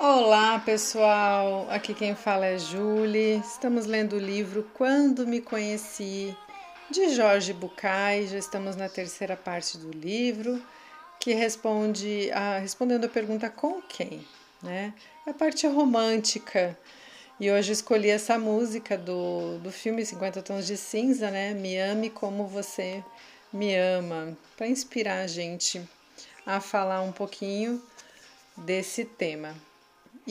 Olá pessoal, aqui quem fala é Julie. Estamos lendo o livro Quando Me Conheci, de Jorge Bucay. Já estamos na terceira parte do livro, que responde a, respondendo a pergunta com quem, né? A parte romântica. E hoje escolhi essa música do, do filme 50 Tons de Cinza, né? Me ame como você me ama, para inspirar a gente a falar um pouquinho desse tema.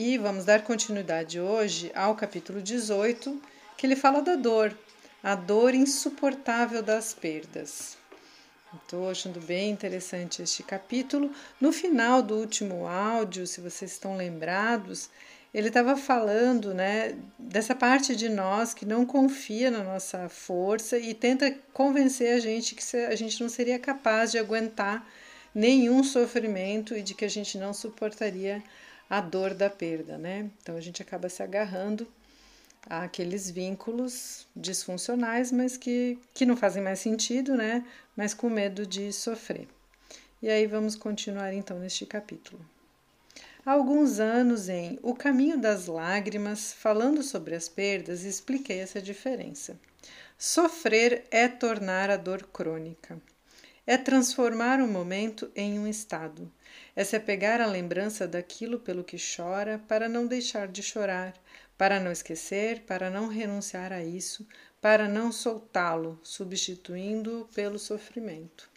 E vamos dar continuidade hoje ao capítulo 18, que ele fala da dor, a dor insuportável das perdas. Estou achando bem interessante este capítulo. No final do último áudio, se vocês estão lembrados, ele estava falando né, dessa parte de nós que não confia na nossa força e tenta convencer a gente que a gente não seria capaz de aguentar nenhum sofrimento e de que a gente não suportaria a dor da perda, né? Então a gente acaba se agarrando àqueles vínculos disfuncionais, mas que, que não fazem mais sentido, né? Mas com medo de sofrer. E aí vamos continuar então neste capítulo. Há alguns anos em O Caminho das Lágrimas, falando sobre as perdas, expliquei essa diferença. Sofrer é tornar a dor crônica. É transformar o momento em um estado. É se apegar à lembrança daquilo pelo que chora para não deixar de chorar, para não esquecer, para não renunciar a isso, para não soltá-lo, substituindo-o pelo sofrimento.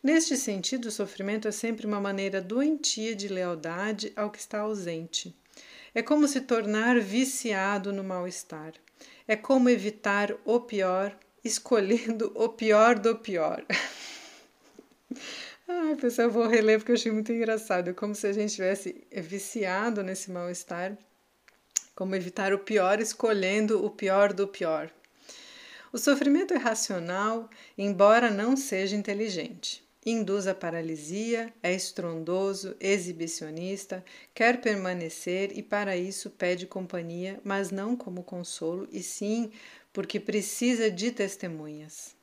Neste sentido, o sofrimento é sempre uma maneira doentia de lealdade ao que está ausente. É como se tornar viciado no mal-estar. É como evitar o pior, escolhendo o pior do pior. Ai, pessoal, eu vou reler porque eu achei muito engraçado. Como se a gente tivesse viciado nesse mal-estar. Como evitar o pior escolhendo o pior do pior. O sofrimento é racional, embora não seja inteligente. Induz a paralisia, é estrondoso, exibicionista, quer permanecer e para isso pede companhia, mas não como consolo, e sim porque precisa de testemunhas.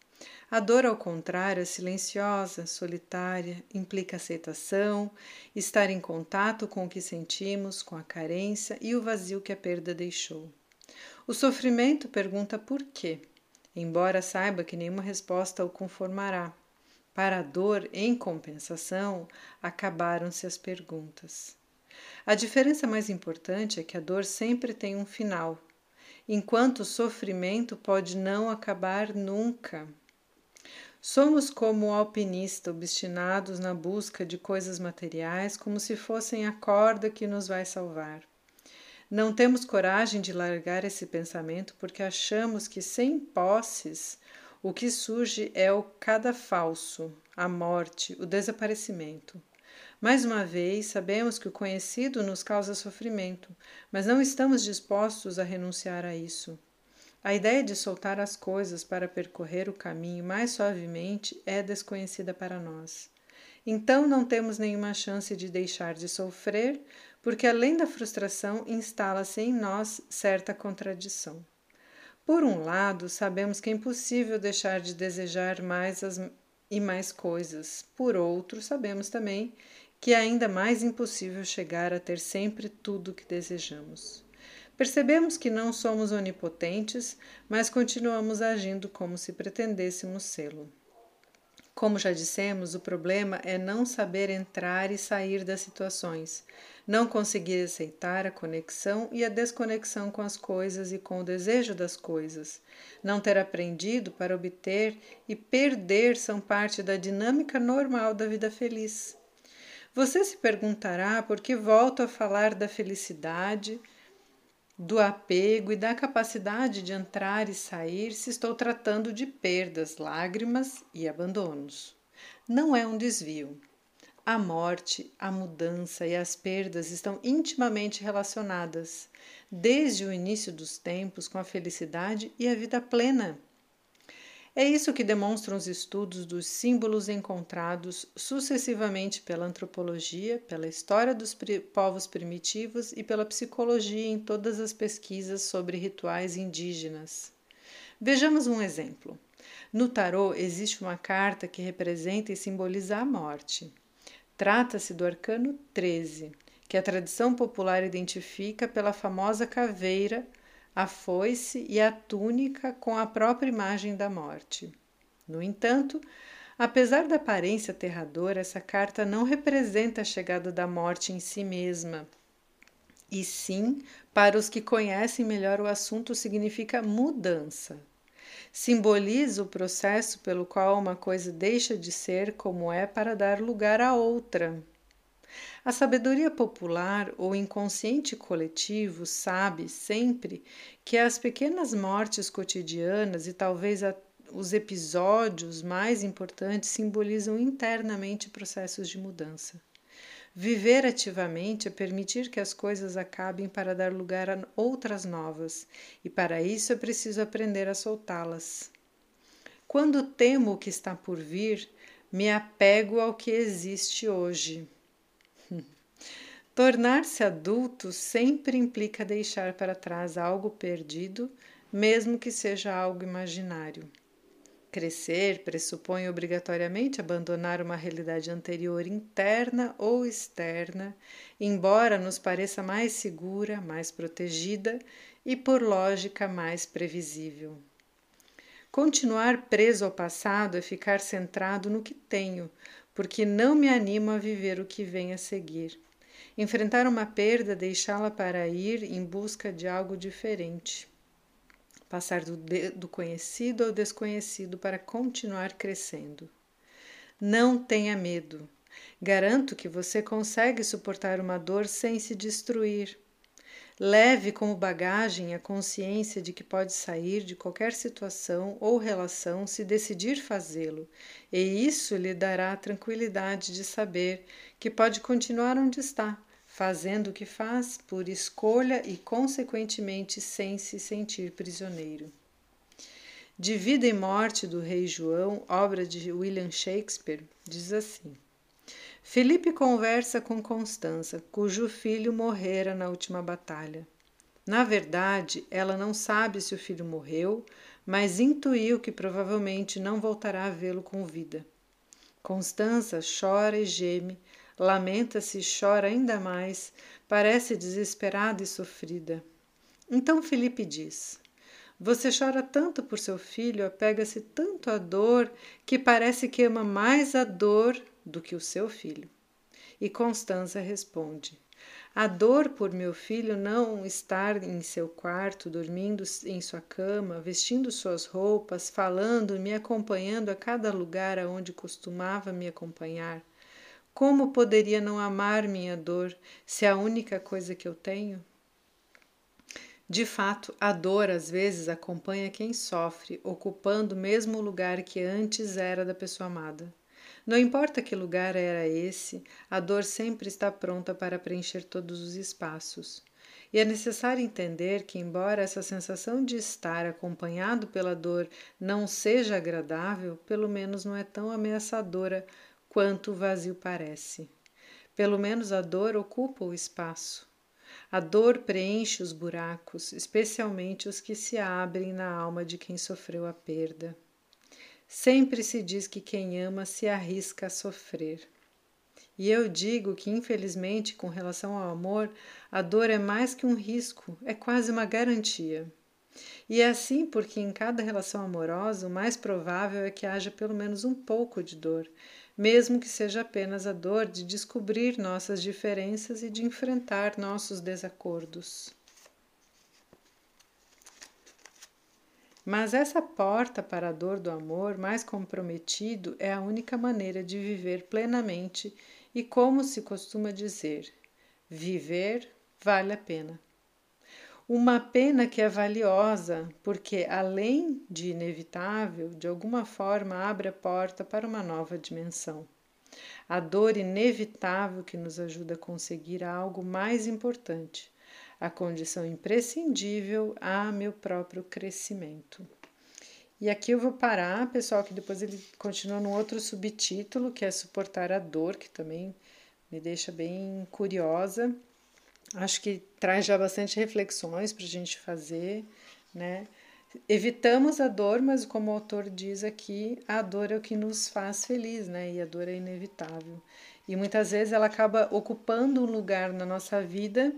A dor, ao contrário, é silenciosa, solitária, implica aceitação, estar em contato com o que sentimos, com a carência e o vazio que a perda deixou. O sofrimento pergunta por quê, embora saiba que nenhuma resposta o conformará. Para a dor, em compensação, acabaram-se as perguntas. A diferença mais importante é que a dor sempre tem um final, enquanto o sofrimento pode não acabar nunca. Somos como o alpinista, obstinados na busca de coisas materiais, como se fossem a corda que nos vai salvar. Não temos coragem de largar esse pensamento porque achamos que sem posses o que surge é o cadafalso, a morte, o desaparecimento. Mais uma vez, sabemos que o conhecido nos causa sofrimento, mas não estamos dispostos a renunciar a isso. A ideia de soltar as coisas para percorrer o caminho mais suavemente é desconhecida para nós. Então não temos nenhuma chance de deixar de sofrer, porque além da frustração instala-se em nós certa contradição. Por um lado, sabemos que é impossível deixar de desejar mais as, e mais coisas. Por outro, sabemos também que é ainda mais impossível chegar a ter sempre tudo o que desejamos. Percebemos que não somos onipotentes, mas continuamos agindo como se pretendêssemos sê-lo. Como já dissemos, o problema é não saber entrar e sair das situações, não conseguir aceitar a conexão e a desconexão com as coisas e com o desejo das coisas. Não ter aprendido para obter e perder são parte da dinâmica normal da vida feliz. Você se perguntará por que volto a falar da felicidade do apego e da capacidade de entrar e sair se estou tratando de perdas, lágrimas e abandonos. Não é um desvio. A morte, a mudança e as perdas estão intimamente relacionadas, desde o início dos tempos, com a felicidade e a vida plena. É isso que demonstram os estudos dos símbolos encontrados sucessivamente pela antropologia, pela história dos povos primitivos e pela psicologia em todas as pesquisas sobre rituais indígenas. Vejamos um exemplo. No tarô existe uma carta que representa e simboliza a morte. Trata-se do arcano 13, que a tradição popular identifica pela famosa caveira, a foice e a túnica com a própria imagem da morte. No entanto, apesar da aparência aterradora, essa carta não representa a chegada da morte em si mesma. E sim, para os que conhecem melhor o assunto, significa mudança. Simboliza o processo pelo qual uma coisa deixa de ser como é para dar lugar a outra. A sabedoria popular ou inconsciente coletivo sabe sempre que as pequenas mortes cotidianas e talvez os episódios mais importantes simbolizam internamente processos de mudança. Viver ativamente é permitir que as coisas acabem para dar lugar a outras novas, e para isso é preciso aprender a soltá-las. Quando temo o que está por vir, me apego ao que existe hoje. Tornar-se adulto sempre implica deixar para trás algo perdido, mesmo que seja algo imaginário. Crescer pressupõe obrigatoriamente abandonar uma realidade anterior interna ou externa, embora nos pareça mais segura, mais protegida e, por lógica, mais previsível. Continuar preso ao passado é ficar centrado no que tenho, porque não me animo a viver o que vem a seguir. Enfrentar uma perda, deixá-la para ir em busca de algo diferente. Passar do, do conhecido ao desconhecido para continuar crescendo. Não tenha medo. Garanto que você consegue suportar uma dor sem se destruir. Leve como bagagem a consciência de que pode sair de qualquer situação ou relação se decidir fazê-lo, e isso lhe dará a tranquilidade de saber que pode continuar onde está, fazendo o que faz por escolha e, consequentemente, sem se sentir prisioneiro. De Vida e Morte do Rei João, obra de William Shakespeare, diz assim: Felipe conversa com Constança, cujo filho morrera na última batalha. Na verdade, ela não sabe se o filho morreu, mas intuiu que provavelmente não voltará a vê-lo com vida. Constança chora e geme, Lamenta-se e chora ainda mais, parece desesperada e sofrida. Então Felipe diz: Você chora tanto por seu filho, apega-se tanto à dor, que parece que ama mais a dor do que o seu filho. E Constança responde: A dor por meu filho não estar em seu quarto, dormindo em sua cama, vestindo suas roupas, falando, me acompanhando a cada lugar aonde costumava me acompanhar como poderia não amar minha dor se é a única coisa que eu tenho? De fato, a dor às vezes acompanha quem sofre, ocupando o mesmo lugar que antes era da pessoa amada. Não importa que lugar era esse, a dor sempre está pronta para preencher todos os espaços. E é necessário entender que, embora essa sensação de estar acompanhado pela dor não seja agradável, pelo menos não é tão ameaçadora quanto o vazio parece. Pelo menos a dor ocupa o espaço. A dor preenche os buracos, especialmente os que se abrem na alma de quem sofreu a perda. Sempre se diz que quem ama se arrisca a sofrer. E eu digo que, infelizmente, com relação ao amor, a dor é mais que um risco, é quase uma garantia. E é assim porque em cada relação amorosa o mais provável é que haja pelo menos um pouco de dor, mesmo que seja apenas a dor de descobrir nossas diferenças e de enfrentar nossos desacordos. Mas essa porta para a dor do amor mais comprometido é a única maneira de viver plenamente e, como se costuma dizer, viver vale a pena. Uma pena que é valiosa, porque, além de inevitável, de alguma forma abre a porta para uma nova dimensão. A dor inevitável que nos ajuda a conseguir algo mais importante, a condição imprescindível a meu próprio crescimento. E aqui eu vou parar, pessoal, que depois ele continua num outro subtítulo, que é suportar a dor, que também me deixa bem curiosa acho que traz já bastante reflexões para a gente fazer, né? evitamos a dor, mas como o autor diz aqui, a dor é o que nos faz feliz, né? E a dor é inevitável. E muitas vezes ela acaba ocupando um lugar na nossa vida,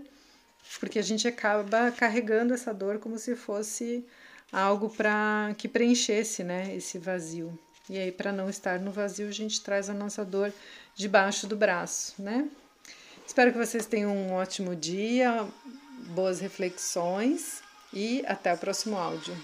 porque a gente acaba carregando essa dor como se fosse algo para que preenchesse, né, esse vazio. E aí para não estar no vazio, a gente traz a nossa dor debaixo do braço, né? Espero que vocês tenham um ótimo dia, boas reflexões e até o próximo áudio.